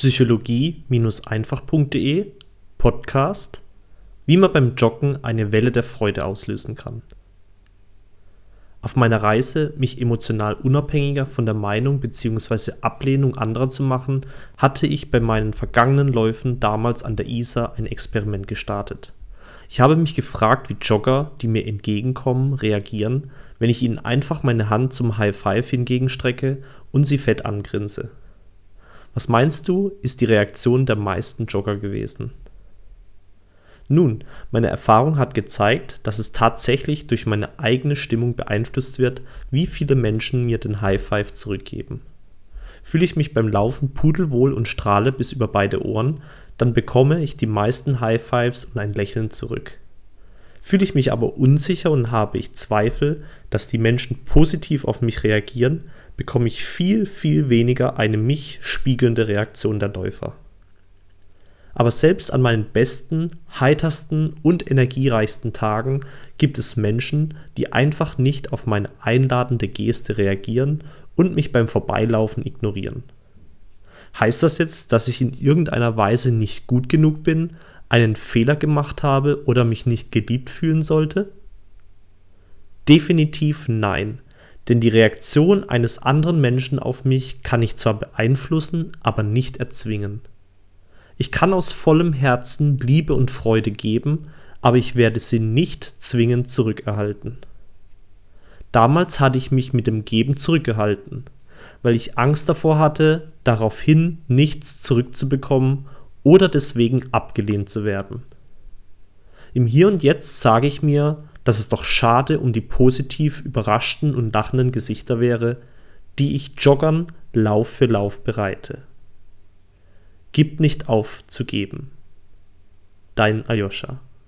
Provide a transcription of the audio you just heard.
psychologie-einfach.de Podcast Wie man beim Joggen eine Welle der Freude auslösen kann. Auf meiner Reise, mich emotional unabhängiger von der Meinung bzw. Ablehnung anderer zu machen, hatte ich bei meinen vergangenen Läufen damals an der Isar ein Experiment gestartet. Ich habe mich gefragt, wie Jogger, die mir entgegenkommen, reagieren, wenn ich ihnen einfach meine Hand zum High Five hingegenstrecke und sie fett angrinse. Was meinst du, ist die Reaktion der meisten Jogger gewesen? Nun, meine Erfahrung hat gezeigt, dass es tatsächlich durch meine eigene Stimmung beeinflusst wird, wie viele Menschen mir den High Five zurückgeben. Fühle ich mich beim Laufen pudelwohl und strahle bis über beide Ohren, dann bekomme ich die meisten High Fives und ein Lächeln zurück. Fühle ich mich aber unsicher und habe ich Zweifel, dass die Menschen positiv auf mich reagieren, bekomme ich viel, viel weniger eine mich spiegelnde Reaktion der Läufer. Aber selbst an meinen besten, heitersten und energiereichsten Tagen gibt es Menschen, die einfach nicht auf meine einladende Geste reagieren und mich beim Vorbeilaufen ignorieren. Heißt das jetzt, dass ich in irgendeiner Weise nicht gut genug bin, einen Fehler gemacht habe oder mich nicht geliebt fühlen sollte? Definitiv nein, denn die Reaktion eines anderen Menschen auf mich kann ich zwar beeinflussen, aber nicht erzwingen. Ich kann aus vollem Herzen Liebe und Freude geben, aber ich werde sie nicht zwingend zurückerhalten. Damals hatte ich mich mit dem Geben zurückgehalten, weil ich Angst davor hatte, daraufhin nichts zurückzubekommen oder deswegen abgelehnt zu werden. Im Hier und Jetzt sage ich mir, dass es doch schade um die positiv überraschten und lachenden Gesichter wäre, die ich Joggern Lauf für Lauf bereite. Gib nicht auf zu geben. Dein Ayosha.